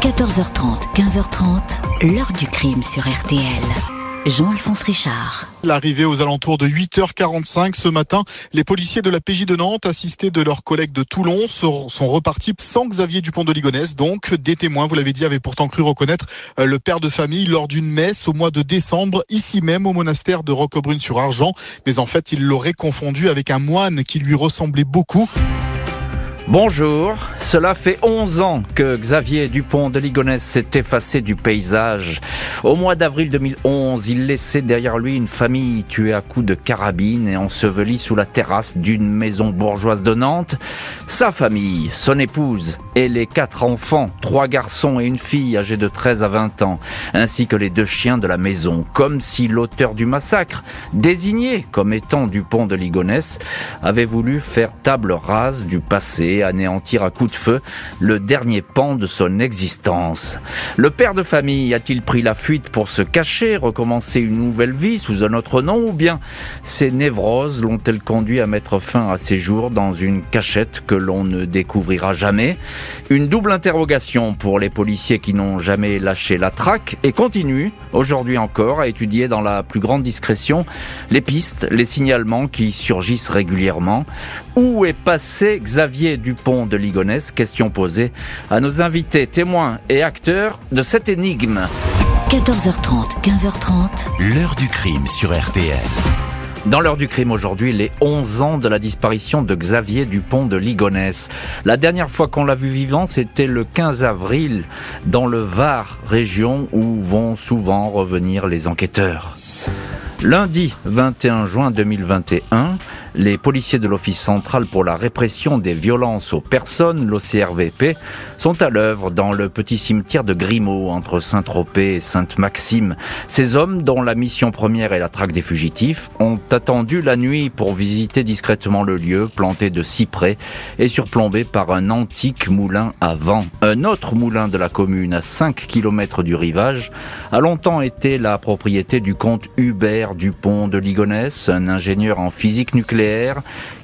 14h30, 15h30, l'heure du crime sur RTL. Jean-Alphonse Richard. L'arrivée aux alentours de 8h45 ce matin, les policiers de la PJ de Nantes, assistés de leurs collègues de Toulon, sont repartis sans Xavier Dupont de Ligonnès. Donc, des témoins, vous l'avez dit, avaient pourtant cru reconnaître euh, le père de famille lors d'une messe au mois de décembre, ici même au monastère de Roquebrune-sur-Argent. Mais en fait, ils l'auraient confondu avec un moine qui lui ressemblait beaucoup. Bonjour, cela fait 11 ans que Xavier Dupont de Ligonnès s'est effacé du paysage. Au mois d'avril 2011, il laissait derrière lui une famille tuée à coups de carabine et ensevelie sous la terrasse d'une maison bourgeoise de Nantes. Sa famille, son épouse et les quatre enfants, trois garçons et une fille âgée de 13 à 20 ans, ainsi que les deux chiens de la maison, comme si l'auteur du massacre, désigné comme étant Dupont de Ligonnès, avait voulu faire table rase du passé anéantir à coup de feu le dernier pan de son existence. Le père de famille a-t-il pris la fuite pour se cacher, recommencer une nouvelle vie sous un autre nom, ou bien ses névroses l'ont-elles conduit à mettre fin à ses jours dans une cachette que l'on ne découvrira jamais? Une double interrogation pour les policiers qui n'ont jamais lâché la traque et continuent, aujourd'hui encore, à étudier dans la plus grande discrétion les pistes, les signalements qui surgissent régulièrement. Où est passé Xavier Dupont de Ligonnès Question posée à nos invités, témoins et acteurs de cette énigme. 14h30, 15h30. L'heure du crime sur RTL. Dans l'heure du crime aujourd'hui, les 11 ans de la disparition de Xavier Dupont de Ligonnès. La dernière fois qu'on l'a vu vivant, c'était le 15 avril dans le Var, région où vont souvent revenir les enquêteurs. Lundi 21 juin 2021, les policiers de l'Office central pour la répression des violences aux personnes, l'OCRVP, sont à l'œuvre dans le petit cimetière de Grimaud entre Saint-Tropez et Sainte-Maxime. Ces hommes, dont la mission première est la traque des fugitifs, ont attendu la nuit pour visiter discrètement le lieu, planté de cyprès et surplombé par un antique moulin à vent. Un autre moulin de la commune à 5 km du rivage a longtemps été la propriété du comte Hubert Dupont de Ligonnès, un ingénieur en physique nucléaire,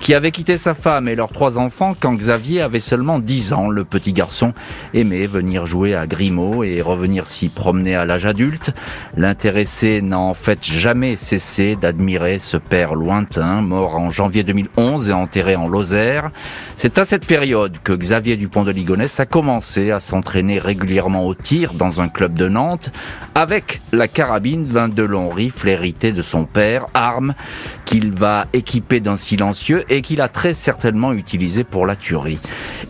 qui avait quitté sa femme et leurs trois enfants quand Xavier avait seulement 10 ans. Le petit garçon aimait venir jouer à Grimaud et revenir s'y promener à l'âge adulte. L'intéressé n'a en fait jamais cessé d'admirer ce père lointain, mort en janvier 2011 et enterré en Lozère. C'est à cette période que Xavier Dupont de Ligonnès a commencé à s'entraîner régulièrement au tir dans un club de Nantes avec la carabine 22 longs rifles hérités de son père, arme qu'il va équiper d'un silencieux et qu'il a très certainement utilisé pour la tuerie.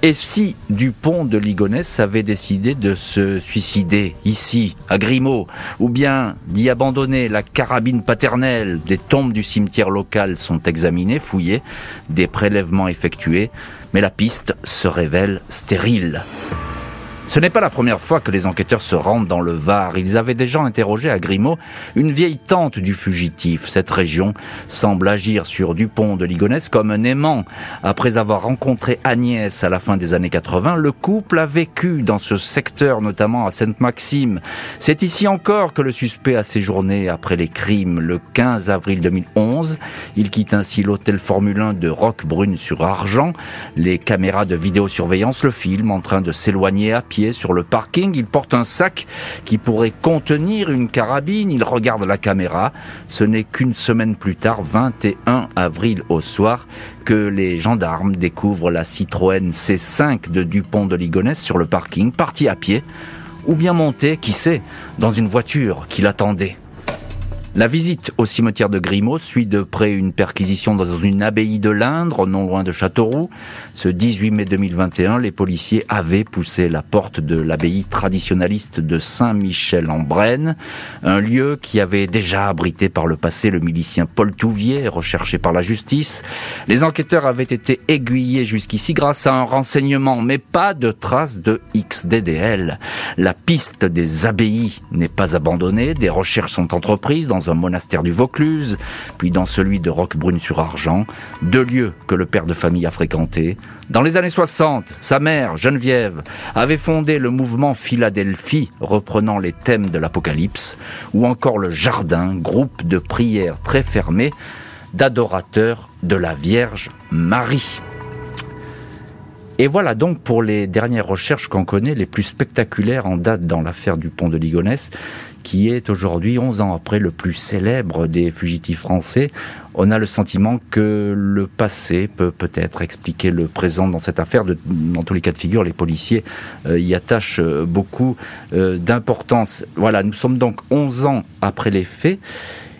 Et si Dupont de Ligonnès avait décidé de se suicider ici, à Grimaud, ou bien d'y abandonner la carabine paternelle, des tombes du cimetière local sont examinées, fouillées, des prélèvements effectués, mais la piste se révèle stérile. Ce n'est pas la première fois que les enquêteurs se rendent dans le Var. Ils avaient déjà interrogé à Grimaud une vieille tante du fugitif. Cette région semble agir sur Dupont de Ligonnès comme un aimant. Après avoir rencontré Agnès à la fin des années 80, le couple a vécu dans ce secteur, notamment à Sainte-Maxime. C'est ici encore que le suspect a séjourné après les crimes. Le 15 avril 2011, il quitte ainsi l'hôtel Formule 1 de Roquebrune sur Argent. Les caméras de vidéosurveillance le filment en train de s'éloigner à pied sur le parking. Il porte un sac qui pourrait contenir une carabine. Il regarde la caméra. Ce n'est qu'une semaine plus tard, 21 avril au soir, que les gendarmes découvrent la Citroën C5 de Dupont de Ligonnès sur le parking, parti à pied, ou bien monté, qui sait, dans une voiture qui l'attendait. La visite au cimetière de Grimaud suit de près une perquisition dans une abbaye de l'Indre, non loin de Châteauroux. Ce 18 mai 2021, les policiers avaient poussé la porte de l'abbaye traditionnaliste de Saint-Michel-en-Brenne, un lieu qui avait déjà abrité par le passé le milicien Paul Touvier, recherché par la justice. Les enquêteurs avaient été aiguillés jusqu'ici grâce à un renseignement, mais pas de traces de XDDL. La piste des abbayes n'est pas abandonnée, des recherches sont entreprises dans un monastère du Vaucluse, puis dans celui de Roquebrune-sur-Argent, deux lieux que le père de famille a fréquentés. Dans les années 60, sa mère, Geneviève, avait fondé le mouvement Philadelphie, reprenant les thèmes de l'Apocalypse, ou encore le Jardin, groupe de prières très fermé d'adorateurs de la Vierge Marie. Et voilà donc pour les dernières recherches qu'on connaît, les plus spectaculaires en date dans l'affaire du pont de Ligonnès, qui est aujourd'hui, 11 ans après, le plus célèbre des fugitifs français. On a le sentiment que le passé peut peut-être expliquer le présent dans cette affaire. Dans tous les cas de figure, les policiers euh, y attachent euh, beaucoup euh, d'importance. Voilà, nous sommes donc 11 ans après les faits.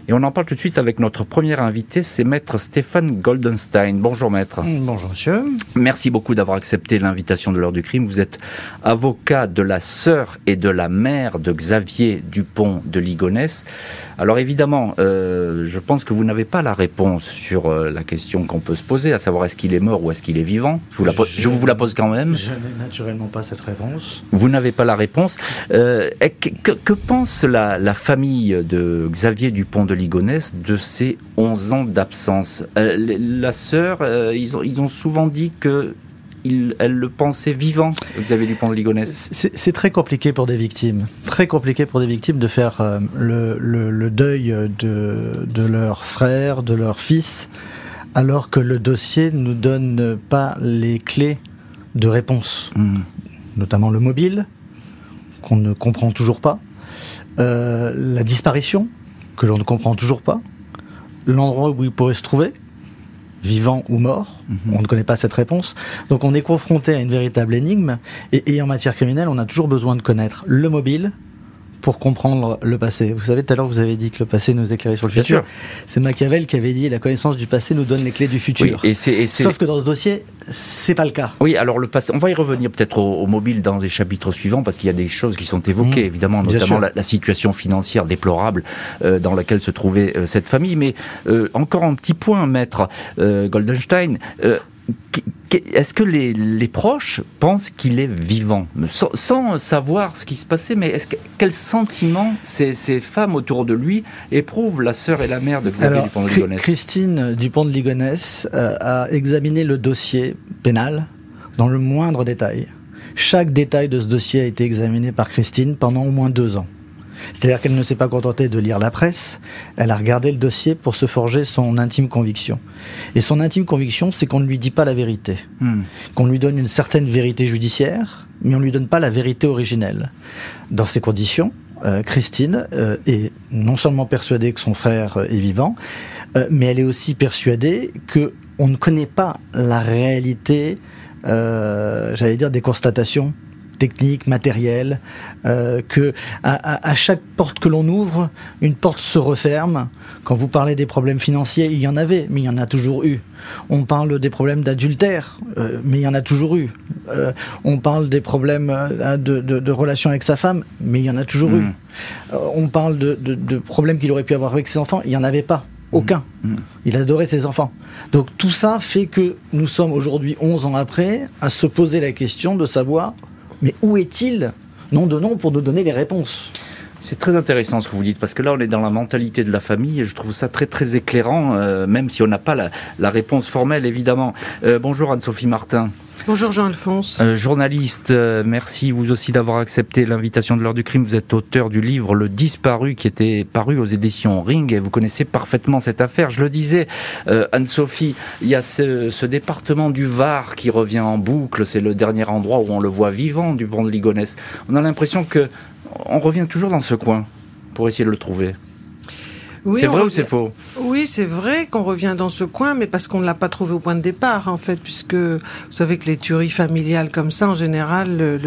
Et on en parle tout de suite avec notre premier invité, c'est maître Stéphane Goldenstein. Bonjour maître. Bonjour monsieur. Merci beaucoup d'avoir accepté l'invitation de l'heure du crime. Vous êtes avocat de la sœur et de la mère de Xavier Dupont de Ligonnès. Alors évidemment, euh, je pense que vous n'avez pas la réponse sur euh, la question qu'on peut se poser, à savoir est-ce qu'il est mort ou est-ce qu'il est vivant. Je vous, la je, je vous la pose quand même. Je n'ai naturellement pas cette réponse. Vous n'avez pas la réponse. Euh, que, que, pense la, la, famille de Xavier Dupont de Ligonnès de ces 11 ans d'absence? La sœur, ils, ont, ils ont souvent dit que il, elle le pensait vivant, Xavier Dupont de Ligonnès C'est très compliqué pour des victimes. Très compliqué pour des victimes de faire euh, le, le, le, deuil de, de leur frère, de leur fils, alors que le dossier ne nous donne pas les clés de réponse. Mmh. Notamment le mobile, qu'on ne comprend toujours pas. Euh, la disparition, que l'on ne comprend toujours pas. L'endroit où il pourrait se trouver, vivant ou mort. -hmm. On ne connaît pas cette réponse. Donc on est confronté à une véritable énigme. Et, et, en matière criminelle, on a toujours besoin de connaître le mobile pour comprendre le passé. Vous savez, tout à l'heure, vous avez dit que le passé nous éclairait sur le Bien futur. C'est Machiavel qui avait dit la connaissance du passé nous donne les clés du futur. Oui, et c'est, et Sauf que dans ce dossier, c'est pas le cas. Oui, alors le passé, on va y revenir peut-être au, au, mobile dans les chapitres suivants parce qu'il y a des choses qui sont évoquées, mmh, évidemment, notamment la, la, situation financière déplorable euh, dans laquelle se trouvait euh, cette famille. Mais euh, encore un petit point, maître Goldenstein est-ce que les, les, proches pensent qu'il est vivant? Sans, sans, savoir ce qui se passait, mais est-ce que, quel sentiment ces, ces, femmes autour de lui éprouvent, la sœur et la mère de Xavier Alors, Dupont de Ligonnès Christine Dupont de Ligonnès euh, a examiné le dossier pénal dans le moindre détail. Chaque détail de ce dossier a été examiné par Christine pendant au moins deux ans. C'est-à-dire qu'elle ne s'est pas contentée de lire la presse, elle a regardé le dossier pour se forger son intime conviction. Et son intime conviction, c'est qu'on ne lui dit pas la vérité. Mm. Qu'on lui donne une certaine vérité judiciaire, mais on ne lui donne pas la vérité originelle. Dans ces conditions, euh, Christine euh, est non seulement persuadée que son frère est vivant, euh, mais elle est aussi persuadée que on ne connaît pas la réalité, j'allais dire, des constatations technique, matériel, euh, que à, à, chaque porte que l'on ouvre, une porte se referme. Quand vous parlez des problèmes financiers, il y en avait, mais il y en a toujours eu. On parle des problèmes d'adultère, euh, mais il y en a toujours eu. Euh, on parle des problèmes de, de, de, relations avec sa femme, mais il y en a toujours mmh. eu. Euh, on parle de, de problèmes qu'il aurait pu avoir avec ses enfants, il n'y en avait pas. Aucun. Mmh. Il adorait ses enfants. Donc tout ça fait que nous sommes aujourd'hui, 11 ans après, à se poser la question de savoir mais où est-il Nom de nom pour nous donner les réponses. C'est très intéressant ce que vous dites, parce que là, on est dans la mentalité de la famille, et je trouve ça très, très éclairant, euh, même si on n'a pas la, réponse formelle, évidemment. Euh, bonjour Anne-Sophie Martin. Bonjour Jean-Alphonse. Euh, journaliste, euh, merci vous aussi d'avoir accepté l'invitation de l'heure du crime. Vous êtes auteur du livre Le Disparu qui était paru aux éditions Ring et vous connaissez parfaitement cette affaire. Je le disais, euh, Anne-Sophie, il y a ce, département du Var qui revient en boucle. C'est le dernier endroit où on le voit vivant du pont de Ligonnès. On a l'impression que on revient toujours dans ce coin pour essayer de le trouver. Oui, c'est vrai revient... ou c'est faux? Oui, c'est vrai qu'on revient dans ce coin, mais parce qu'on ne l'a pas trouvé au point de départ, en fait, puisque vous savez que les tueries familiales comme ça, en général,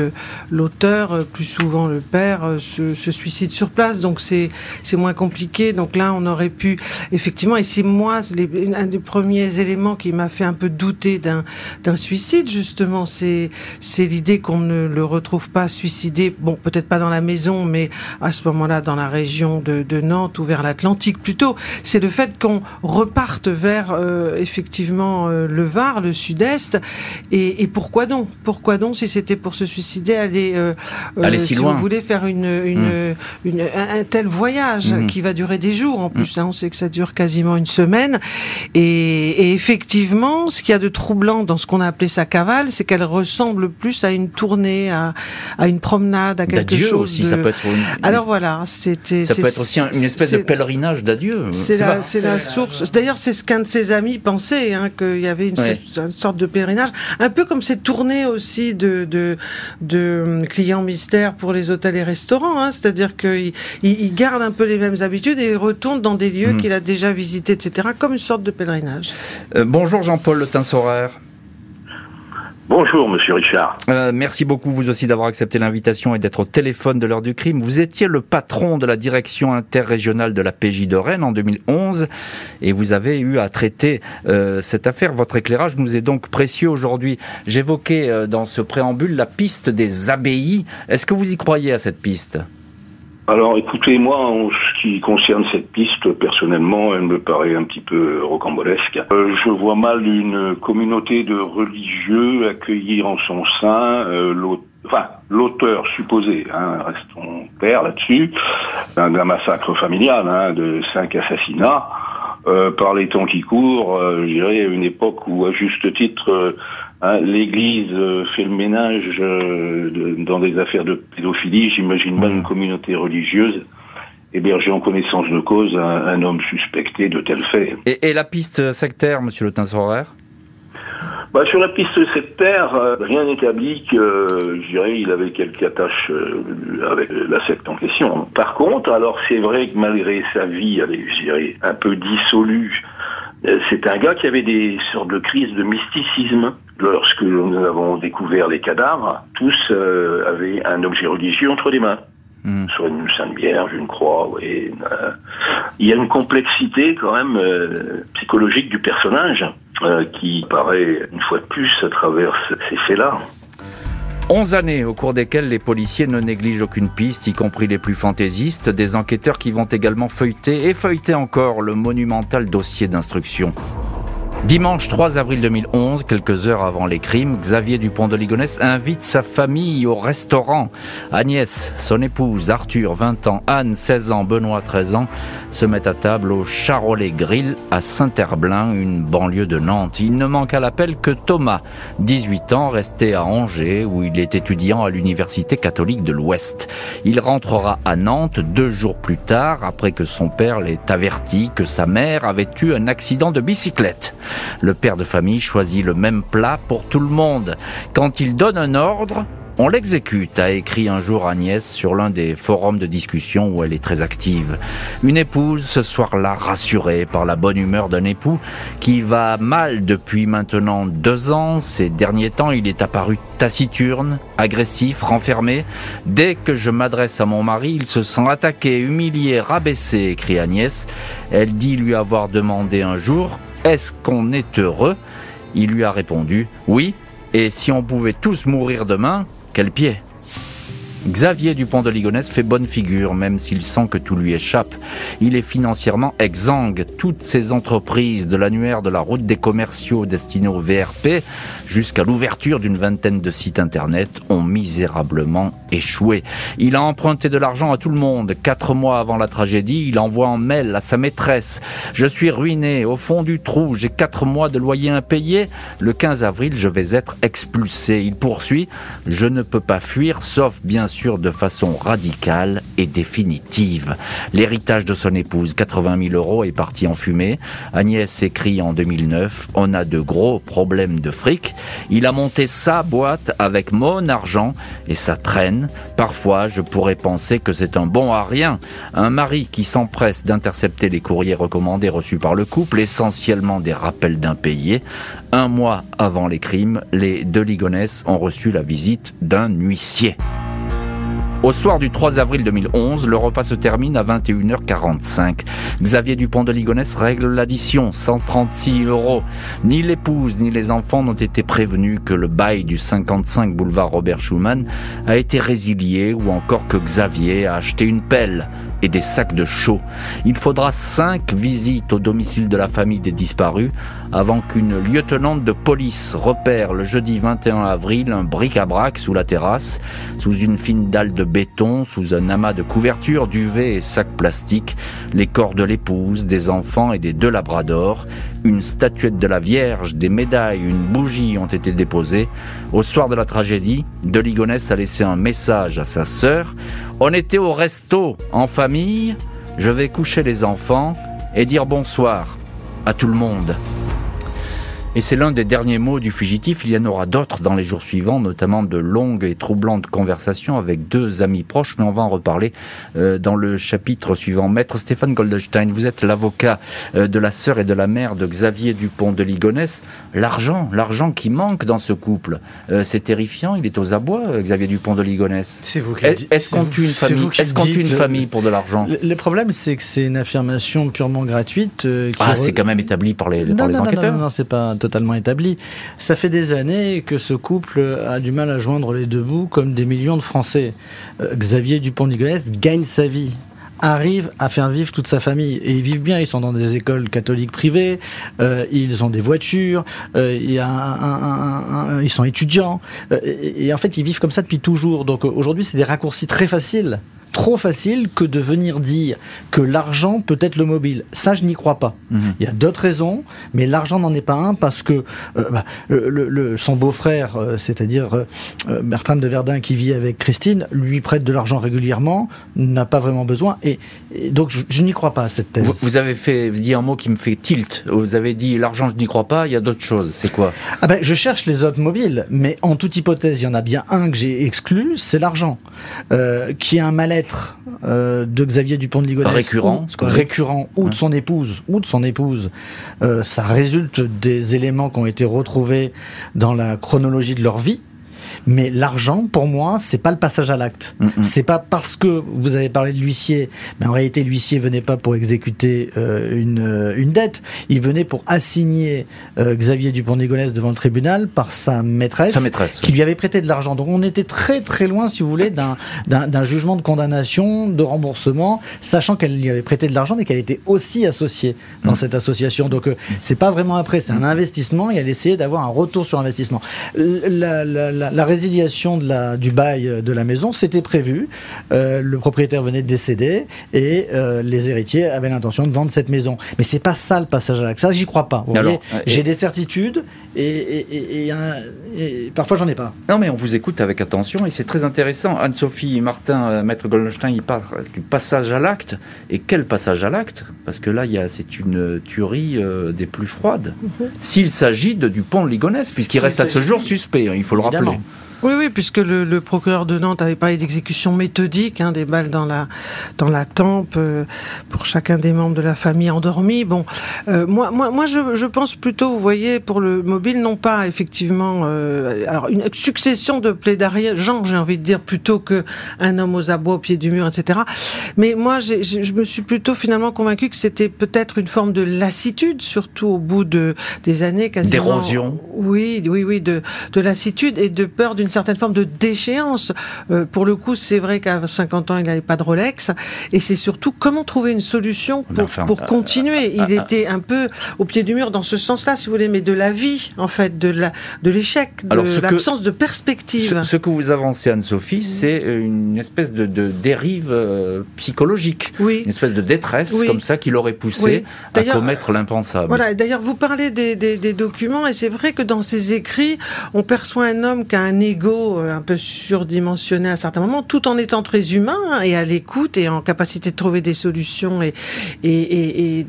l'auteur, euh, plus souvent le père, euh, se, se suicide sur place, donc c'est moins compliqué. Donc là, on aurait pu, effectivement, et c'est moi, les, un des premiers éléments qui m'a fait un peu douter d'un suicide, justement, c'est l'idée qu'on ne le retrouve pas suicidé, bon, peut-être pas dans la maison, mais à ce moment-là, dans la région de, de Nantes ou vers l'Atlantique plutôt, c'est le fait qu'on reparte vers euh, effectivement euh, le Var, le Sud-Est. Et, et, pourquoi donc? Pourquoi donc si c'était pour se suicider, aller, euh, aller si, si loin. vous voulez faire une, une, mmh. une un, un, tel voyage mmh. qui va durer des jours en plus. Mmh. Hein, on sait que ça dure quasiment une semaine. Et, et effectivement, ce qu'il y a de troublant dans ce qu'on a appelé sa cavale, c'est qu'elle ressemble plus à une tournée, à, à une promenade, à quelque chose. aussi, de... ça peut être. Une... Alors voilà, c'était. Ça peut être aussi une espèce de pèlerinage d'adieu. C'est la, source. D'ailleurs, c'est ce qu'un de ses amis pensait, hein, qu'il y avait une, sorte de pèlerinage, un peu comme ces tournées aussi de, de, de clients mystères pour les hôtels et restaurants. Hein, C'est-à-dire qu'il il, garde un peu les mêmes habitudes et il retourne dans des lieux hmm. qu'il a déjà visités, etc., comme une sorte de pèlerinage. Euh, bonjour Jean-Paul Le Tinsoraire. Bonjour, monsieur Richard. Euh, merci beaucoup, vous aussi, d'avoir accepté l'invitation et d'être au téléphone de l'heure du crime. Vous étiez le patron de la direction interrégionale de la PJ de Rennes en 2011 et vous avez eu à traiter euh, cette affaire. Votre éclairage nous est donc précieux aujourd'hui. J'évoquais euh, dans ce préambule la piste des abbayes. Est-ce que vous y croyez à cette piste? Alors écoutez, moi, en ce qui concerne cette piste, personnellement, elle me paraît un petit peu rocambolesque. Euh, je vois mal une communauté de religieux accueillir en son sein euh, l'auteur supposé, hein, restons clairs là-dessus, d'un massacre familial, hein, de cinq assassinats. Euh, par les temps qui courent, euh, je dirais à une époque où, à juste titre, Hein, L'Église euh, fait le ménage euh, dans des affaires de pédophilie. J'imagine même une communauté religieuse héberger en connaissance de cause un, homme suspecté de tels faits. Et, la piste sectaire, Monsieur Le Tinsorer bah, sur la piste sectaire, euh, rien n'établit que, je dirais, il avait quelque attache avec la secte en question. Par contre, alors c'est vrai que malgré sa vie, allez, je dirais, un peu dissolue, c'est un gars qui avait des sortes de crises de mysticisme lorsque nous avons découvert les cadavres, tous euh, avaient un objet religieux entre les mains. Hmm. Soit une Sainte Vierge, une croix, oui. Euh, il y a une complexité quand même euh, psychologique du personnage qui paraît une fois de plus à travers ces faits-là. Onze années au cours desquelles les policiers ne négligent aucune piste, y compris les plus fantaisistes, des enquêteurs qui vont également feuilleter et feuilleter encore le monumental dossier d'instruction. Dimanche 3 avril 2011, quelques heures avant les crimes, Xavier Dupont de Ligonnès invite sa famille au restaurant. Agnès, son épouse, Arthur, 20 ans, Anne, 16 ans, Benoît, 13 ans, se mettent à table au Charolais Grill à Saint-Herblain, une banlieue de Nantes. Il ne manque à l'appel que Thomas, 18 ans, resté à Angers, où il est étudiant à l'Université catholique de l'Ouest. Il rentrera à Nantes deux jours plus tard, après que son père l'ait averti que sa mère avait eu un accident de bicyclette. Le père de famille choisit le même plat pour tout le monde. Quand il donne un ordre, on l'exécute, a écrit un jour Agnès sur l'un des forums de discussion où elle est très active. Une épouse ce soir-là rassurée par la bonne humeur d'un époux qui va mal depuis maintenant deux ans. Ces derniers temps, il est apparu taciturne, agressif, renfermé. Dès que je m'adresse à mon mari, il se sent attaqué, humilié, rabaissé, écrit Agnès. Elle dit lui avoir demandé un jour est-ce qu'on est heureux? Il lui a répondu Oui, et si on pouvait tous mourir demain, quel pied? Xavier Dupont de Ligonnès fait bonne figure, même s'il sent que tout lui échappe. Il est financièrement exsangue. Toutes ses entreprises, de l'annuaire de la route des commerciaux destinés au VRP jusqu'à l'ouverture d'une vingtaine de sites internet, ont misérablement échoué. Il a emprunté de l'argent à tout le monde. Quatre mois avant la tragédie, il envoie en mail à sa maîtresse. Je suis ruiné, au fond du trou, j'ai quatre mois de loyer impayé. Le 15 avril, je vais être expulsé. Il poursuit, je ne peux pas fuir, sauf bien sûr de façon radicale et définitive. L'héritage de son épouse, 80 000 euros, est parti en fumée. Agnès écrit en 2009, on a de gros problèmes de fric. Il a monté sa boîte avec mon argent et ça traîne. Parfois, je pourrais penser que c'est un bon à rien. Un mari qui s'empresse d'intercepter les courriers recommandés reçus par le couple, essentiellement des rappels d'impayés. Un mois avant les crimes, les deux Ligonès ont reçu la visite d'un huissier. Au soir du 3 avril 2011, le repas se termine à 21h45. Xavier Dupont de Ligonnès règle l'addition, 136 euros. Ni l'épouse ni les enfants n'ont été prévenus que le bail du 55 boulevard Robert Schumann a été résilié ou encore que Xavier a acheté une pelle et des sacs de chaux. Il faudra cinq visites au domicile de la famille des disparus avant qu'une lieutenante de police repère le jeudi 21 avril un bric-à-brac sous la terrasse, sous une fine dalle de béton, sous un amas de couvertures, duvets et sacs plastiques, les corps de l'épouse, des enfants et des deux labradors, une statuette de la Vierge, des médailles, une bougie ont été déposées. Au soir de la tragédie, De Ligonès a laissé un message à sa sœur. On était au resto, en famille, je vais coucher les enfants et dire bonsoir à tout le monde. Et c'est l'un des derniers mots du fugitif. Il y en aura d'autres dans les jours suivants, notamment de longues et troublantes conversations avec deux amis proches, mais on va en reparler euh, dans le chapitre suivant. Maître Stéphane Goldstein, vous êtes l'avocat euh, de la sœur et de la mère de Xavier Dupont de Ligonnès. L'argent, l'argent qui manque dans ce couple, euh, c'est terrifiant. Il est aux abois, Xavier Dupont de Ligonnès. C'est vous qui Est-ce qu'on tue une famille Est-ce qu'on tue une famille pour de l'argent Le, problème, c'est que c'est une affirmation purement gratuite. qui ah, c'est quand même établi par les, non, par les non, enquêteurs. Non, non, non, c'est pas totalement établi. Ça fait des années que ce couple a du mal à joindre les deux bouts, comme des millions de Français. Euh, Xavier Dupont de Ligonnès gagne sa vie arrive à faire vivre toute sa famille et ils vivent bien ils sont dans des écoles catholiques privées euh, ils ont des voitures euh, ils sont étudiants et, en fait ils vivent comme ça depuis toujours donc aujourd'hui c'est des raccourcis très faciles trop facile que de venir dire que l'argent peut être le mobile. Ça, je n'y crois pas. Mmh. Il y a d'autres raisons, mais l'argent n'en est pas un parce que euh, bah, le, le, son beau-frère, euh, c'est-à-dire euh, Bertram de Verdun qui vit avec Christine, lui prête de l'argent régulièrement, n'a pas vraiment besoin. Et, et donc, je, je n'y crois pas à cette thèse. Vous, vous, avez fait dit un mot qui me fait tilt. Vous avez dit l'argent, je n'y crois pas. Il y a d'autres choses. C'est quoi? Ah ben, Je cherche les autres mobiles, mais en toute hypothèse, il y en a bien un que j'ai exclu, c'est l'argent, qui est un mal euh, de Xavier Dupont de Ligonnès récurrent, ou, récurrent ou de son épouse ou de son épouse euh, ça résulte des éléments qui ont été retrouvés dans la chronologie de leur vie mais l'argent, pour moi, c'est pas le passage à l'acte. Mm -hmm. C'est pas parce que vous avez parlé de l'huissier, mais en réalité, l'huissier venait pas pour exécuter euh, une, une dette. Il venait pour assigner euh, Xavier Dupont-Négolès devant le tribunal par sa maîtresse, sa maîtresse qui lui avait prêté de l'argent. Donc, on était très très loin, si vous voulez, d'un jugement de condamnation, de remboursement, sachant qu'elle lui avait prêté de l'argent, mais qu'elle était aussi associée dans mmh. cette association. Donc, euh, c'est pas vraiment après, c'est un investissement et elle essayait d'avoir un retour sur investissement. La, la, la, la résiliation de la, du bail de la maison, c'était prévu. Euh, le propriétaire venait de décéder et euh, les héritiers avaient l'intention de vendre cette maison. Mais c'est pas ça le passage à l'acte. Ça, j'y crois pas. J'ai des certitudes et, et, et, et parfois j'en ai pas. Non, mais on vous écoute avec attention et c'est très intéressant. Anne-Sophie Martin, euh, maître Goldstein, il parle du passage à l'acte. Et quel passage à l'acte? Parce que là, c'est une tuerie euh, des plus froides. -hmm. S'il s'agit de Dupont de Ligonnès, puisqu'il reste à ce jour suspect, il faut le Évidemment. rappeler. Oui, oui, puisque le, le, procureur de Nantes avait parlé d'exécution méthodique, hein, des balles dans la, dans la tempe euh, pour chacun des membres de la famille endormis. Bon, euh, moi, moi, moi je, je, pense plutôt, vous voyez, pour le mobile, non pas effectivement, euh, alors une succession de plaidoiries, genre, j'ai envie de dire, plutôt que un homme aux abois au pied du mur, etc. Mais moi, j ai, j ai, je me suis plutôt finalement convaincu que c'était peut-être une forme de lassitude, surtout au bout de des années quasiment. D'érosion. Oui, oui, oui, de, de lassitude et de peur d'une une certaine forme de déchéance. Euh, pour le coup, c'est vrai qu'à 50 ans, il n'avait pas de Rolex. Et c'est surtout comment trouver une solution pour, enfin, pour continuer. Euh, il euh, était un peu au pied du mur dans ce sens-là, si vous voulez, mais de la vie, en fait, de l'échec, de l'absence de perspective. Ce, ce, que vous avancez, Anne-Sophie, c'est une espèce de, de dérive euh, psychologique. Oui. Une espèce de détresse, oui. comme ça, qui l'aurait poussé oui. à commettre l'impensable. Voilà. D'ailleurs, vous parlez des, des, des documents, et c'est vrai que dans ces écrits, on perçoit un homme qui a un ego un peu surdimensionné à certains moments, tout en étant très humain et à l'écoute et en capacité de trouver des solutions et, et, et,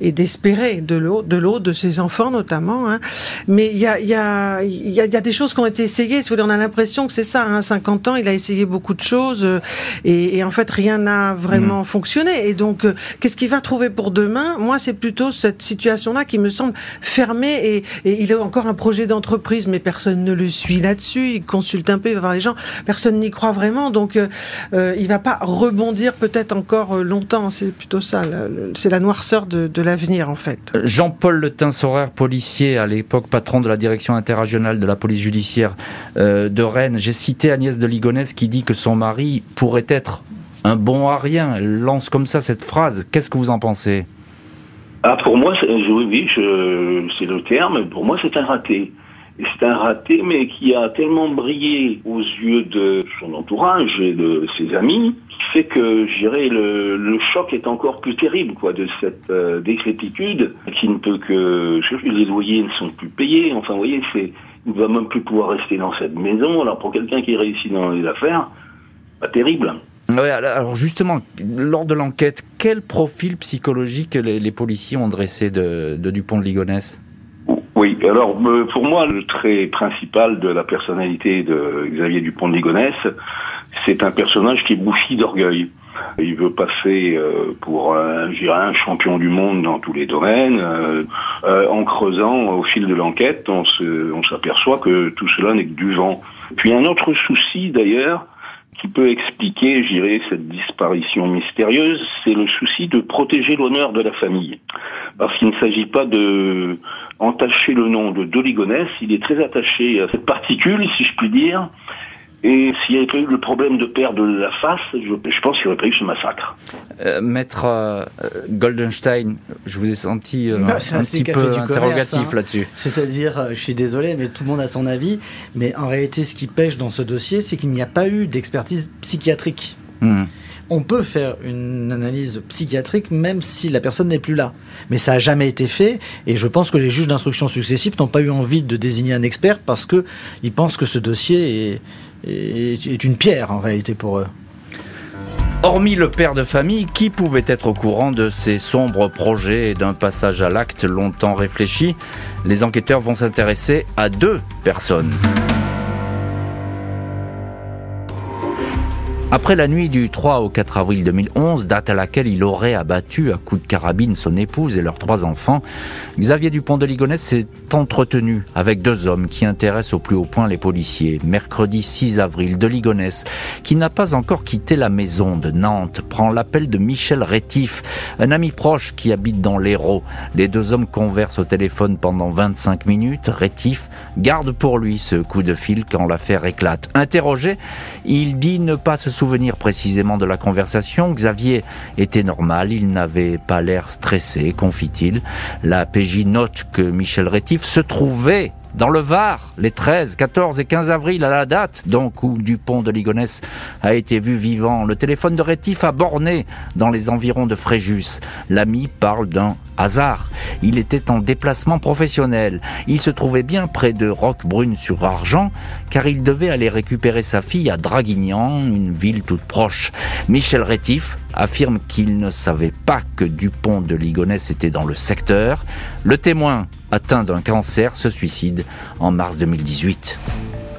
et d'espérer de l'eau, de l'eau, de ses enfants notamment. Hein. Mais il y a, y, a, y, a, y a des choses qui ont été essayées. Si vous voulez, on a l'impression que c'est ça. Hein, 50 ans, il a essayé beaucoup de choses et, en fait, rien n'a vraiment mmh. fonctionné. Et donc, euh, qu'est-ce qu'il va trouver pour demain? Moi, c'est plutôt cette situation-là qui me semble fermée et, il a encore un projet d'entreprise, mais personne ne le suit là-dessus. Il consulte un peu, il va voir les gens. Personne n'y croit vraiment, donc euh, euh, il va pas rebondir peut-être encore longtemps. C'est plutôt ça, c'est la noirceur de, de l'avenir en fait. Jean-Paul Le Tinsoraire, policier à l'époque patron de la direction interrégionale de la police judiciaire euh, de Rennes. J'ai cité Agnès de Ligonnès qui dit que son mari pourrait être un bon à rien. Elle lance comme ça cette phrase. Qu'est-ce que vous en pensez? Ah, Pour moi, oui, c'est le terme. Pour moi, c'est un raté. C'est un raté, mais qui a tellement brillé aux yeux de son entourage et de ses amis, qui fait que, je dirais, le, choc est encore plus terrible, quoi, de cette euh, décrépitude, qui ne peut que, les loyers ne sont plus payés, enfin, vous voyez, c'est, il ne va même plus pouvoir rester dans cette maison. Alors, pour quelqu'un qui réussit dans les affaires, pas terrible. Alors justement, lors de l'enquête, quel profil psychologique les, policiers ont dressé de, de Dupont de Ligonnès oui, alors euh, pour moi, le trait principal de la personnalité de Xavier Dupont de Ligonnès, c'est un personnage qui est bouffi d'orgueil. Il veut passer euh, pour un, un champion du monde dans tous les domaines. Euh, en creusant au fil de l'enquête, on s'aperçoit que tout cela n'est que du vent. Puis un autre souci d'ailleurs, qui peut expliquer, j'irai, cette disparition mystérieuse, c'est le souci de protéger l'honneur de la famille. Parce qu'il ne s'agit pas de entacher le nom de Doligonès, il est très attaché à cette particule, si je puis dire, et s'il n'y avait pas eu le problème de perdre la face, je, pense qu'il n'y aurait pas eu ce massacre. Euh, maître euh, Goldenstein, je vous ai senti euh, un petit peu interrogatif hein. là-dessus. C'est-à-dire, je suis désolé, mais tout le monde a son avis. Mais en réalité, ce qui pêche dans ce dossier, c'est qu'il n'y a pas eu d'expertise psychiatrique. Hmm. On peut faire une analyse psychiatrique même si la personne n'est plus là. Mais ça n'a jamais été fait et je pense que les juges d'instruction successifs n'ont pas eu envie de désigner un expert parce qu'ils pensent que ce dossier est, est, une pierre en réalité pour eux. Hormis le père de famille, qui pouvait être au courant de ces sombres projets et d'un passage à l'acte longtemps réfléchi? Les enquêteurs vont s'intéresser à deux personnes. Après la nuit du 3 au 4 avril 2011, date à laquelle il aurait abattu à coups de carabine son épouse et leurs trois enfants, Xavier Dupont de Ligonnès s'est entretenu avec deux hommes qui intéressent au plus haut point les policiers. Mercredi 6 avril, de Ligonnès, qui n'a pas encore quitté la maison de Nantes, prend l'appel de Michel Rétif, un ami proche qui habite dans l'Hérault. Les deux hommes conversent au téléphone pendant 25 minutes. Rétif garde pour lui ce coup de fil quand l'affaire éclate. Interrogé, il dit ne pas se souvenir précisément de la conversation. Xavier était normal, il n'avait pas l'air stressé, confie-t-il. La PJ note que Michel Rétif se trouvait dans le Var, les 13, 14 et 15 avril à la date, donc où Dupont de Ligonnès a été vu vivant, le téléphone de Rétif a borné dans les environs de Fréjus. L'ami parle d'un hasard. Il était en déplacement professionnel. Il se trouvait bien près de Roquebrune-sur-Argent, car il devait aller récupérer sa fille à Draguignan, une ville toute proche. Michel Rétif affirme qu'il ne savait pas que Dupont de Ligonnès était dans le secteur. Le témoin, atteint d'un cancer, se suicide en mars 2018.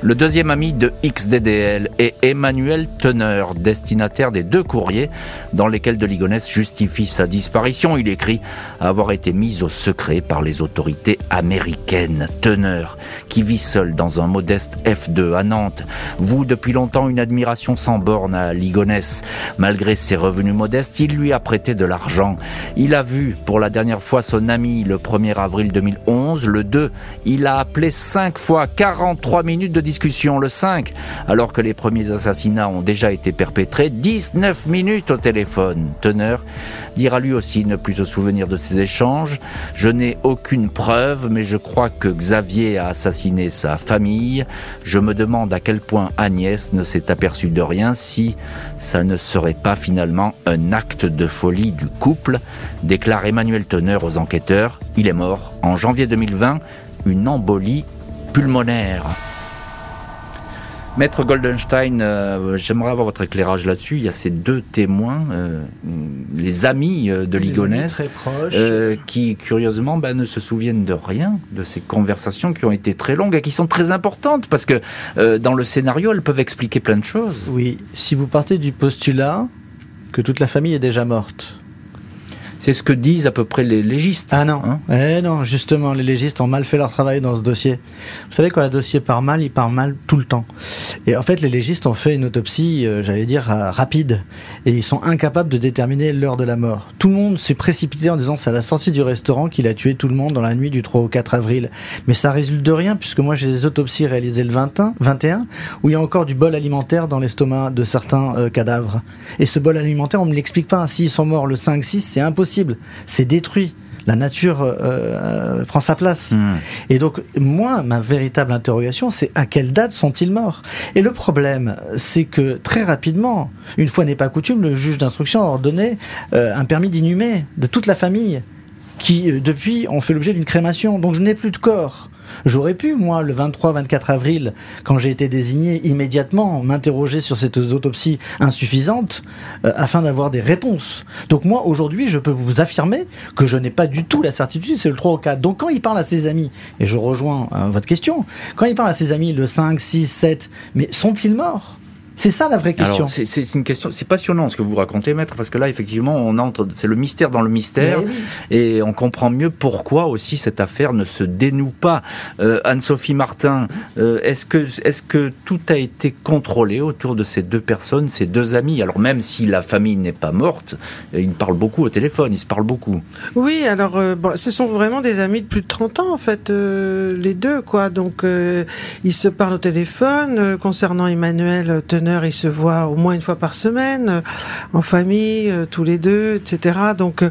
Le deuxième ami de XDDL est Emmanuel Teneur, destinataire des deux courriers dans lesquels de Ligonnès justifie sa disparition. Il écrit avoir été mis au secret par les autorités américaines. Teneur, qui vit seul dans un modeste F2 à Nantes, vous depuis longtemps une admiration sans borne à Ligonnès. Malgré ses revenus modestes, il lui a prêté de l'argent. Il a vu pour la dernière fois son ami le 1er avril 2011. Le 2, il a appelé 5 fois 43 minutes de discussion le 5, alors que les premiers assassinats ont déjà été perpétrés, 19 minutes au téléphone. Teneur dira lui aussi ne plus se souvenir de ces échanges. Je n'ai aucune preuve, mais je crois que Xavier a assassiné sa famille. Je me demande à quel point Agnès ne s'est aperçue de rien si ça ne serait pas finalement un acte de folie du couple, déclare Emmanuel Teneur aux enquêteurs. Il est mort en janvier 2020, une embolie pulmonaire. Maître Goldenstein, euh, j'aimerais avoir votre éclairage là-dessus. Il y a ces deux témoins, euh, les amis euh, de Ligonès, qui curieusement ben, ne se souviennent de rien de ces conversations qui ont été très longues et qui sont très importantes parce que dans le scénario, elles peuvent expliquer plein de choses. Oui, si vous partez du postulat que toute la famille est déjà morte, c'est ce que disent à peu près les légistes. Ah non. Hein eh non, justement, les légistes ont mal fait leur travail dans ce dossier. Vous savez, quand un dossier part mal, il part mal tout le temps. Et en fait, les légistes ont fait une autopsie, euh, j'allais dire, euh, rapide. Et ils sont incapables de déterminer l'heure de la mort. Tout le monde s'est précipité en disant c'est à la sortie du restaurant qu'il a tué tout le monde dans la nuit du 3 au 4 avril. Mais ça résulte de rien, puisque moi j'ai des autopsies réalisées le 21, 21 où il y a encore du bol alimentaire dans l'estomac de certains euh, cadavres. Et ce bol alimentaire, on me l'explique pas. S'ils sont morts le 5-6, c'est impossible c'est détruit. La nature euh, euh, prend sa place. Hmm. Et donc, moi, ma véritable interrogation, c'est à quelle date sont-ils morts? Et le problème, c'est que très rapidement, une fois n'est pas coutume, le juge d'instruction a ordonné euh, un permis d'inhumer de toute la famille, qui, depuis, ont fait l'objet d'une crémation. Donc, je n'ai plus de corps. J'aurais pu, moi, le 23-24 avril, quand j'ai été désigné, immédiatement m'interroger sur cette autopsie insuffisante euh, afin d'avoir des réponses. Donc moi, aujourd'hui, je peux vous affirmer que je n'ai pas du tout la certitude, c'est le 3 ou 4. Donc quand il parle à ses amis, et je rejoins euh, votre question, quand il parle à ses amis le 5, 6, 7, mais sont-ils morts? C'est ça la vraie question. C'est une question, c'est passionnant ce que vous racontez, maître, parce que là, effectivement, on entre, c'est le mystère dans le mystère, et on comprend mieux pourquoi aussi cette affaire ne se dénoue pas. Euh, Anne-Sophie Martin, euh, est-ce que, est-ce que tout a été contrôlé autour de ces deux personnes, ces deux amis? Alors même si la famille n'est pas morte, euh, ils parlent beaucoup au téléphone, ils se parlent beaucoup. Oui, alors bon, ce sont vraiment des amis de plus de 30 ans en fait, les deux quoi. Donc ils se parlent au téléphone. concernant Emmanuel Ils se voient au moins une fois par semaine, euh, en famille, euh, tous les deux, etc. Donc, euh,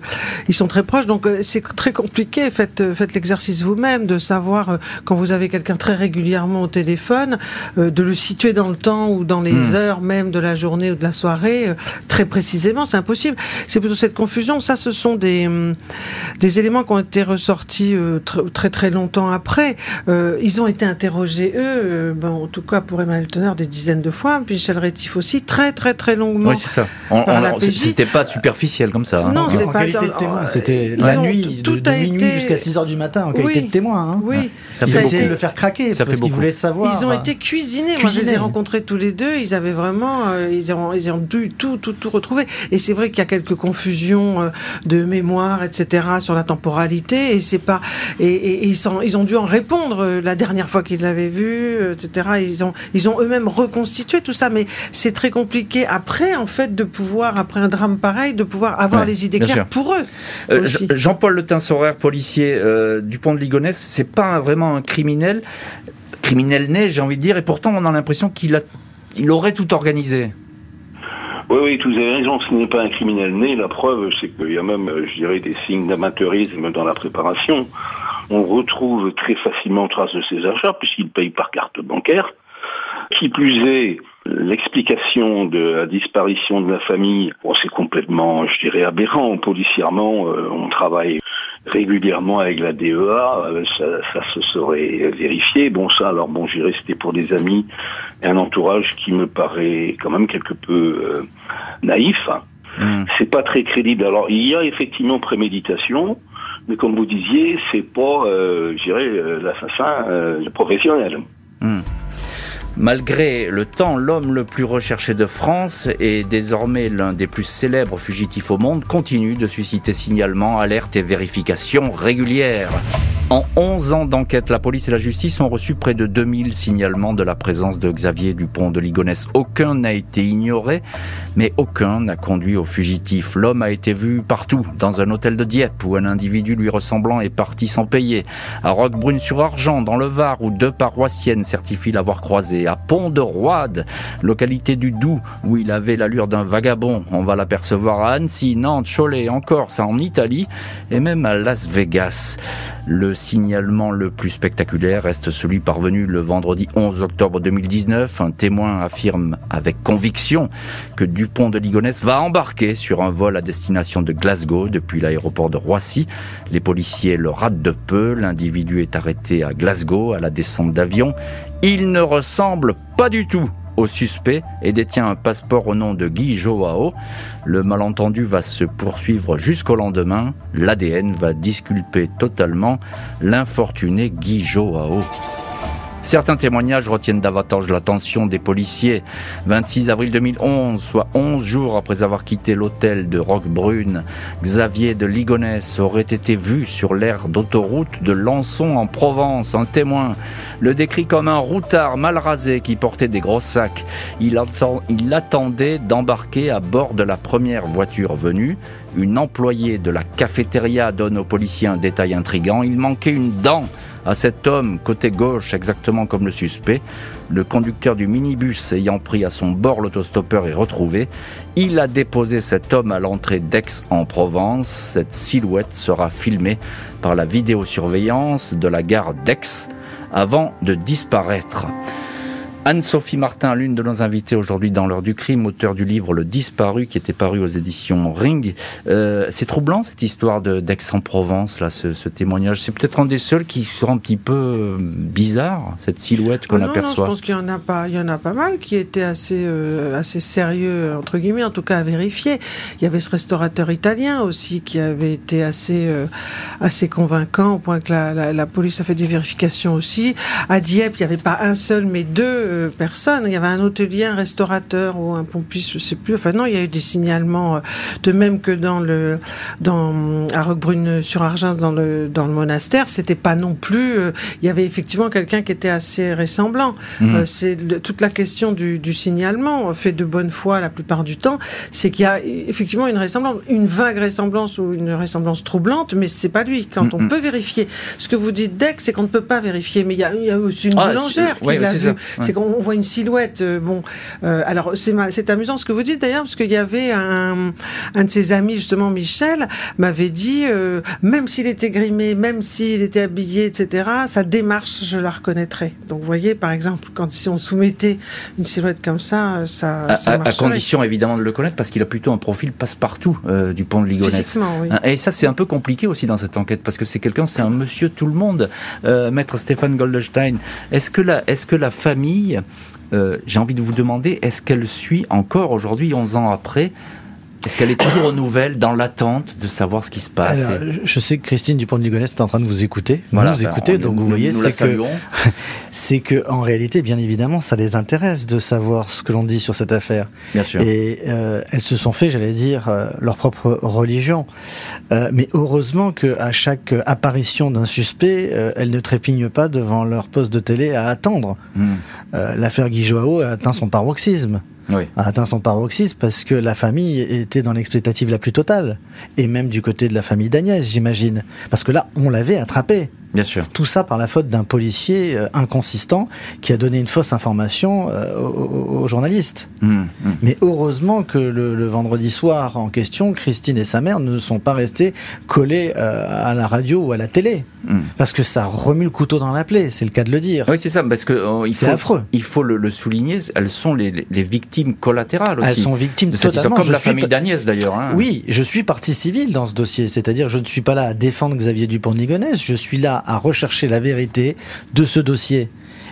ils sont très proches. Donc, c'est très compliqué. Faites, faites l'exercice vous-même de savoir quand vous avez quelqu'un très régulièrement au téléphone, de le situer dans le temps ou dans les hmm. heures même de la journée ou de la soirée, très précisément. C'est impossible. C'est plutôt cette confusion. Ça, ce sont des, hum, des éléments qui ont été ressortis très très longtemps après. ils ont été interrogés eux, bon, en tout cas pour Emmanuel Teneur, des dizaines de fois. Puis Michel Rétif aussi, très très très longuement. Oui, c'est ça. C'était pas superficiel comme ça. Hein. Non, c'est pas qualité de témoin. C'était la nuit, tout de, a minuit été... jusqu'à 6 heures du matin en qualité de témoin. Hein. Oui, ça ils essayaient de le faire craquer ça parce qu'ils voulaient savoir. Ils ont été cuisinés. Moi, je les ai rencontrés tous les deux. Ils avaient vraiment, euh, ils, ont, ils ont dû tout, tout, tout retrouver. Et c'est vrai qu'il y a quelques confusions euh, de mémoire, etc., sur la temporalité. Et c'est pas, et, ils, sont, ils ont dû en répondre euh, la dernière fois qu'ils l'avaient vu, etc. Ils ont, ils ont eux-mêmes reconstitué tout ça mais c'est très compliqué après, en fait, de pouvoir, après un drame pareil, de pouvoir avoir les idées claires pour eux. Euh, Jean-Paul Le Tinsoraire, policier euh, du pont de Ligonnès, c'est pas vraiment un criminel, criminel né, j'ai envie de dire, et pourtant on a l'impression qu'il a, il aurait tout organisé. Oui, oui, vous avez raison, ce n'est pas un criminel né. La preuve, c'est qu'il y a même, je dirais, des signes d'amateurisme dans la préparation. On retrouve très facilement trace de ses achats, puisqu'il paye par carte bancaire. Qui plus est, L'explication de la disparition de la famille, c'est complètement, je dirais, aberrant. Policièrement, euh, on travaille régulièrement avec la DEA, euh, ça, se serait vérifié. Bon, ça, alors bon, j'irais, c'était pour des amis et un entourage qui me paraît quand même quelque peu euh, naïf. Hmm. C'est pas très crédible. Alors, il y a effectivement préméditation, mais comme vous disiez, c'est pas, je dirais, l'assassin professionnel. Hmm. Malgré le temps, l'homme le plus recherché de France et désormais l'un des plus célèbres fugitifs au monde continue de susciter signalements, alertes et vérifications régulières. En 11 ans d'enquête, la police et la justice ont reçu près de 2000 signalements de la présence de Xavier Dupont de Ligonnès. Aucun n'a été ignoré, mais aucun n'a conduit au fugitif. L'homme a été vu partout, dans un hôtel de Dieppe où un individu lui ressemblant est parti sans payer, à Roquebrune-sur-Argent, dans le Var, où deux paroissiennes certifient l'avoir croisé, à Pont-de-Roide, localité du Doubs, où il avait l'allure d'un vagabond. On va l'apercevoir à Annecy, Nantes, Cholet, en Corse, en Italie, et même à Las Vegas. Le signalement le plus spectaculaire reste celui parvenu le vendredi 11 octobre 2019. Un témoin affirme avec conviction que Dupont de Ligonnès va embarquer sur un vol à destination de Glasgow depuis l'aéroport de Roissy. Les policiers le ratent de peu. L'individu est arrêté à Glasgow à la descente d'avion. Il ne ressemble pas du tout au suspect et détient un passeport au nom de Guy Joao. Le malentendu va se poursuivre jusqu'au lendemain. L'ADN va disculper totalement l'infortuné Guy Joao. Certains témoignages retiennent davantage l'attention des policiers. 26 avril 2011, soit 11 jours après avoir quitté l'hôtel de Roquebrune, Xavier de Ligonnès aurait été vu sur l'aire d'autoroute de Lançon en Provence. Un témoin le décrit comme un routard mal rasé qui portait des gros sacs. Il, il attendait d'embarquer à bord de la première voiture venue. Une employée de la cafétéria donne aux policiers un détail intrigant. Il manquait une dent à cet homme côté gauche exactement comme le suspect. Le conducteur du minibus ayant pris à son bord l'autostoppeur est retrouvé. Il a déposé cet homme à l'entrée d'Aix en Provence. Cette silhouette sera filmée par la vidéosurveillance de la gare d'Aix avant de disparaître. Anne-Sophie Martin, l'une de nos invitées aujourd'hui dans l'heure du crime, auteur du livre Le Disparu qui était paru aux éditions Ring. Euh, c'est troublant cette histoire d'Aix-en-Provence, là, ce, témoignage. C'est peut-être un des seuls qui sera un petit peu euh, bizarre, cette silhouette qu'on ah aperçoit. Non, je pense qu'il y en a pas, il y en a pas mal qui étaient assez, euh, assez sérieux entre guillemets, en tout cas à vérifier. Il y avait ce restaurateur italien aussi qui avait été assez, assez convaincant au point que la, la, police a fait des vérifications aussi. À Dieppe, il n'y avait pas un seul mais deux personnes. Il y avait un hôtelier, un restaurateur ou un pompiste, je sais plus. Enfin non, il y a eu des signalements, euh, de même que dans le, dans à Roquebrune sur Argens dans le dans le monastère, c'était pas non plus. Euh, il y avait effectivement quelqu'un qui était assez ressemblant. Mmh. Euh, c'est toute la question du, du signalement fait de bonne foi la plupart du temps, c'est qu'il y a effectivement une ressemblance, une vague ressemblance ou une ressemblance troublante, mais c'est pas lui. Quand on mmh, mmh. peut vérifier, ce que vous dites Deck, c'est qu'on ne peut pas vérifier, mais il y a, il y a aussi une ah, boulangère qui l'a vu. C'est qu'on on voit une silhouette. Euh, bon, euh, alors c'est amusant ce que vous dites d'ailleurs parce qu'il y avait un, un de ses amis justement Michel m'avait dit euh, même s'il était grimé, même s'il était habillé, etc. Sa démarche, je la reconnaîtrais. Donc vous voyez par exemple quand si on soumettait une silhouette comme ça, ça, à, à, condition évidemment de le connaître parce qu'il a plutôt un profil passe-partout du pont de Ligonnès. Oui. Hein, et ça c'est un peu compliqué aussi dans cette enquête parce que c'est quelqu'un, c'est un monsieur tout le monde. Maître Stéphane Goldstein, est-ce que la, est-ce que la famille j'ai envie de vous demander, est-ce qu'elle suit encore aujourd'hui, 11 ans après, est-ce qu'elle est toujours aux nouvelles, dans l'attente de savoir ce qui se passe Je sais que Christine Dupont de Ligonnès est en train de vous écouter. Voilà, vous écoutez, donc vous voyez, c'est que c'est que en réalité, bien évidemment, ça les intéresse de savoir ce que l'on dit sur cette affaire. Bien sûr. Et euh, elles se sont fait, j'allais dire, euh, leur propre religion. Euh, mais heureusement que à chaque apparition d'un suspect, elles ne trépignent pas devant leur poste de télé à attendre. Hmm. L'affaire Guy Joao a atteint son paroxysme oui. a atteint son paroxysme parce que la famille était dans l'expectative la plus totale. Et même du côté de la famille d'Agnès, j'imagine. Parce que là, on l'avait attrapé. Bien sûr. Tout ça par la faute d'un policier euh, inconsistant qui a donné une fausse information euh, aux, journalistes. Mmh, mmh. Mais heureusement que le, vendredi soir en question, Christine et sa mère ne sont pas restés collés euh, à la radio ou à la télé. Mmh. Parce que ça remue le couteau dans la plaie, c'est le cas de le dire. Oui, c'est ça, parce que il c'est affreux. Il faut le, souligner, elles sont les, victimes collatérales aussi. Elles sont victimes de totalement. Comme la famille d'Agnès d'ailleurs. Hein. Oui, je suis partie civile dans ce dossier, c'est-à-dire je ne suis pas là à défendre Xavier Dupont-Ligonnès, je suis là à rechercher la vérité de ce dossier.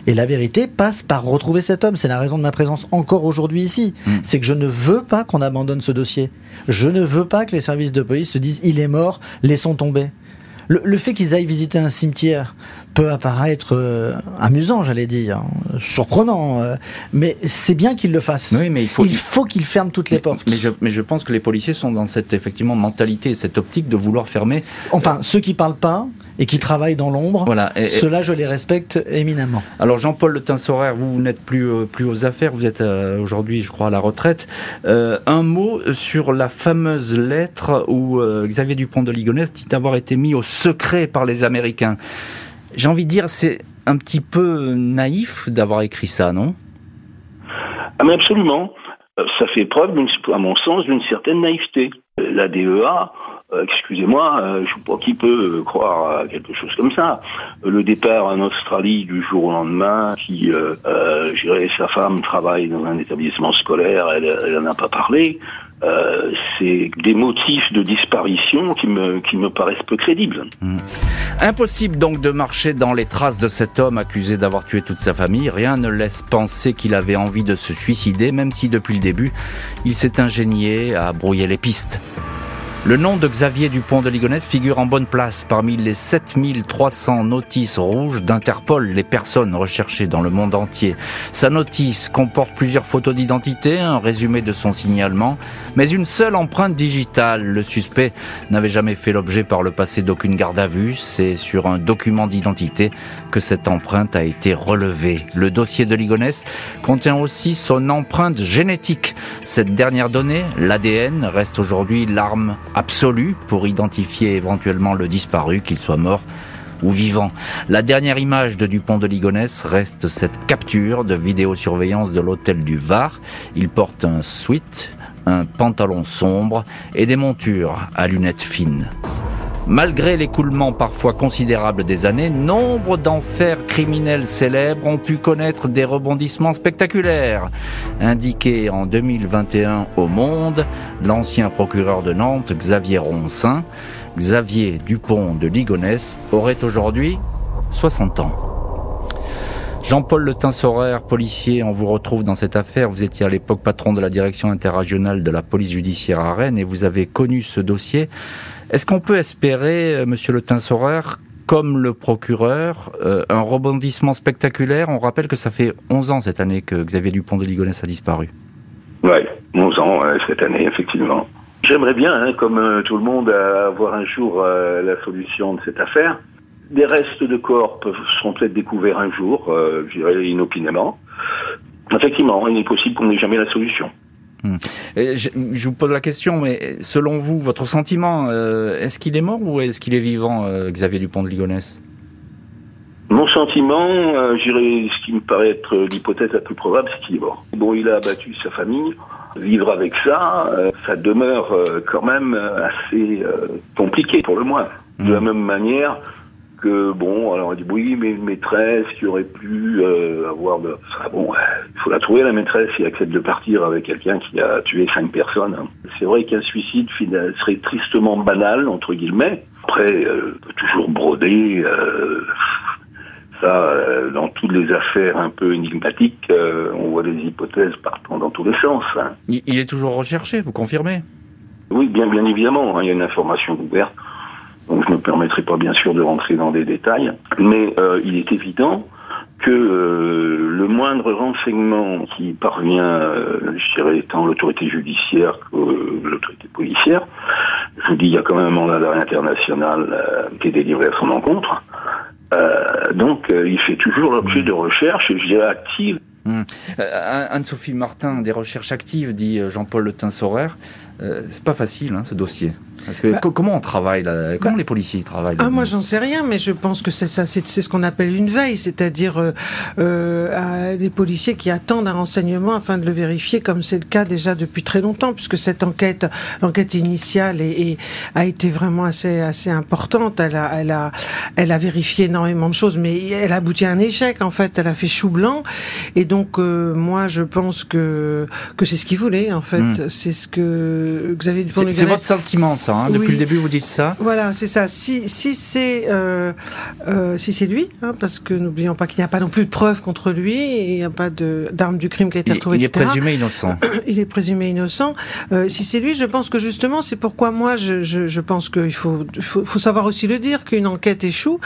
Et la vérité passe par retrouver cet homme. C'est la raison de ma présence encore aujourd'hui ici. Hmm. C'est que je ne veux pas qu'on abandonne ce dossier. Je ne veux pas que les services de police se disent il est mort, laissons tomber. Le, fait qu'ils aillent visiter un cimetière peut apparaître euh, amusant, j'allais dire, surprenant, euh, mais c'est bien qu'ils le fassent. Oui, mais il faut, il faut qu'ils ferment toutes les portes. Mais je, mais je, pense que les policiers sont dans cette effectivement mentalité, cette optique de vouloir fermer. Enfin, ceux qui parlent pas, et qui travaillent dans l'ombre. Voilà. Ceux-là, je les respecte éminemment. Alors Jean-Paul Le Tinsoraire, vous, vous n'êtes plus, euh, plus aux affaires, vous êtes euh, aujourd'hui, je crois, à la retraite. Euh, un mot sur la fameuse lettre où Xavier Dupont de Ligonnès dit avoir été mis au secret par les Américains. J'ai envie de dire, c'est un petit peu naïf d'avoir écrit ça, non? Ah mais absolument. Ça fait preuve, à mon sens, d'une certaine naïveté. La DEA, excusez-moi, euh, je ne sais pas qui peut euh, croire à quelque chose comme ça. Le départ en Australie du jour au lendemain, qui, euh, sa femme travaille dans un établissement scolaire, elle, n'en a pas parlé. c'est des motifs de disparition qui me, qui me paraissent peu crédibles. Hmm. Impossible donc de marcher dans les traces de cet homme accusé d'avoir tué toute sa famille. Rien ne laisse penser qu'il avait envie de se suicider, même si depuis le début, il s'est ingénié à brouiller les pistes. Le nom de Xavier Dupont de Ligonnès figure en bonne place parmi les 7300 notices rouges d'Interpol, les personnes recherchées dans le monde entier. Sa notice comporte plusieurs photos d'identité, un résumé de son signalement, mais une seule empreinte digitale. Le suspect n'avait jamais fait l'objet par le passé d'aucune garde à vue. C'est sur un document d'identité que cette empreinte a été relevée. Le dossier de Ligonnès contient aussi son empreinte génétique. Cette dernière donnée, l'ADN, reste aujourd'hui l'arme absolue pour identifier éventuellement le disparu, qu'il soit mort ou vivant. La dernière image de Dupont de Ligonnès reste cette capture de vidéosurveillance de l'hôtel du Var. Il porte un sweat, un pantalon sombre et des montures à lunettes fines. Malgré l'écoulement parfois considérable des années, nombre d'enfers criminels célèbres ont pu connaître des rebondissements spectaculaires. Indiqué en 2021 au Monde, l'ancien procureur de Nantes, Xavier Roncin, Xavier Dupont de Ligonnès, aurait aujourd'hui 60 ans. Jean-Paul Le Tinsoraire, policier, on vous retrouve dans cette affaire. Vous étiez à l'époque patron de la direction interrégionale de la police judiciaire à Rennes et vous avez connu ce dossier. Est-ce qu'on peut espérer, euh, monsieur Le Tinsoraire, comme le procureur, euh, un rebondissement spectaculaire? On rappelle que ça fait 11 ans cette année que Xavier Dupont de Ligonnès a disparu. Oui, 11 ans cette année, effectivement. J'aimerais bien, hein, comme euh, tout le monde, avoir un jour la solution de cette affaire. Des restes de corps peuvent, seront peut-être découverts un jour, euh, je dirais inopinément. Effectivement, il est possible qu'on n'ait jamais la solution. Hmm. je, vous pose la question, mais selon vous, votre sentiment, euh, est-ce qu'il est mort ou est-ce qu'il est vivant, euh, Xavier Dupont de Ligonnès Mon sentiment, euh, ce qui me paraît être l'hypothèse la plus probable, c'est qu'il est mort. Bon, il a abattu sa famille. Vivre avec ça, ça demeure quand même assez compliqué pour le moins. De la hmm. même manière, bon, alors on dit oui, mais une maîtresse qui aurait pu euh, avoir de, bon, il faut la trouver la maîtresse qui accepte de partir avec quelqu'un qui a tué cinq personnes. C'est vrai qu'un suicide serait tristement banal entre guillemets. Après, euh, toujours broder. Euh, ça, dans toutes les affaires un peu énigmatiques, on voit des hypothèses partant dans tous les sens. Hein. Il est toujours recherché, vous confirmez? Oui, bien, bien évidemment. Hein, il y a une information ouverte donc je ne me permettrai pas bien sûr de rentrer dans des détails, mais euh, il est évident que euh, le moindre renseignement qui parvient, euh, je dirais, tant l'autorité judiciaire que l'autorité policière, je vous dis, il y a quand même un mandat d'arrêt international qui est délivré à son encontre. donc, il fait toujours l'objet de recherches, je dirais, actives. Hum. Anne-Sophie Martin, des recherches actives, dit Jean-Paul Le Tinsorer. C'est pas facile, hein, ce dossier. Parce que bah- comment on travaille là? Comment bah- les policiers travaillent Ah moi j'en sais rien, mais je pense que c'est ça, c'est ce qu'on appelle une veille, c'est-à-dire euh, euh, les policiers qui attendent un renseignement afin de le vérifier, comme c'est le cas déjà depuis très longtemps, puisque cette enquête, l'enquête initiale, est, a été vraiment assez assez importante. Elle a, elle a, elle a vérifié énormément de choses, mais elle a abouti à un échec en fait. Elle a fait chou blanc, et donc euh, moi je pense que que c'est ce qu'il voulait en fait. Hmm. C'est ce que Xavier Dupont. C'est votre sentiment ça. Hein, depuis le début, vous dites ça. Voilà, c'est ça. Si, si c'est euh, euh, si c'est lui, hein, parce que n'oublions pas qu'il n'y a pas non plus de preuves contre lui, et il n'y a pas d'arme du crime qui a été retrouvée. Il, est présumé innocent. il est présumé innocent. Euh, si c'est lui, je pense que justement, c'est pourquoi moi, je, je, je pense qu'il faut, faut, faut savoir aussi le dire qu'une enquête échoue.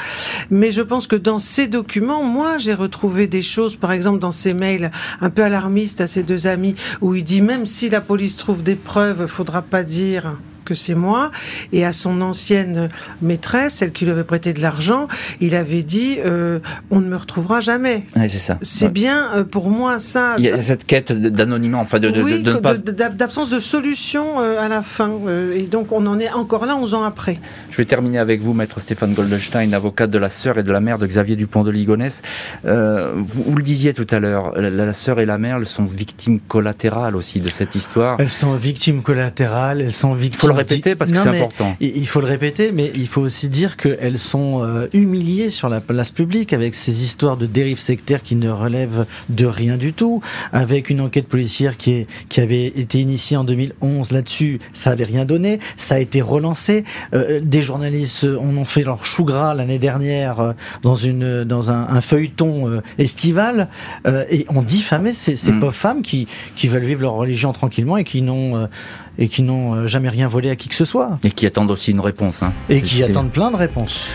Mais je pense que dans ces documents, moi, j'ai retrouvé des choses, par exemple dans ces mails un peu alarmistes à ses deux amis, où il dit même si la police trouve des preuves, faudra pas dire que c'est moi. Et à son ancienne maîtresse, celle qui lui avait prêté de l'argent, il avait dit euh, on ne me retrouvera jamais. c'est ça. C'est bien euh, pour moi ça. Il y a cette quête d'anonymat, enfin de, d'absence de solution euh, à la fin. et donc on en est encore là 11 ans après. Je vais terminer avec vous, maître Stéphane Goldstein, avocat de la sœur et de la mère de Xavier Dupont de Ligonnès. Vous, le disiez tout à l'heure, la, la sœur et la mère, elles sont victimes collatérales aussi de cette histoire. Elles sont victimes collatérales, elles sont victimes répéter parce que c'est important. Il faut le répéter, mais il faut aussi dire qu'elles sont euh, humiliées sur la place publique avec ces histoires de dérives sectaires qui ne relèvent de rien du tout, avec une enquête policière qui, est, qui avait été initiée en 2011 là-dessus, ça avait rien donné, ça a été relancé. Euh, des journalistes en ont fait leur chou gras l'année dernière euh, dans une dans un, un feuilleton estival et ont diffamé ces, ces mm. pauvres femmes qui qui veulent vivre leur religion tranquillement et qui n'ont et qui n'ont euh, jamais rien volé à qui que ce soit. Et qui attendent aussi une réponse. Hein. Et qui attendent plein de réponses.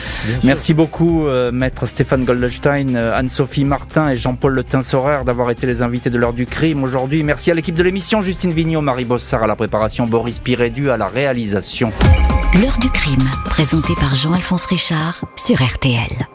Merci beaucoup, euh, maître Stéphane Goldstein, euh, Anne-Sophie Martin et Jean-Paul Le Tinsorer d'avoir été les invités de l'heure du crime aujourd'hui. Merci à l'équipe de l'émission, Justine Vignot, Marie Bossard à la préparation, Boris Pirédu à la réalisation. L'heure du crime, présenté par Jean-Alphonse Richard sur RTL.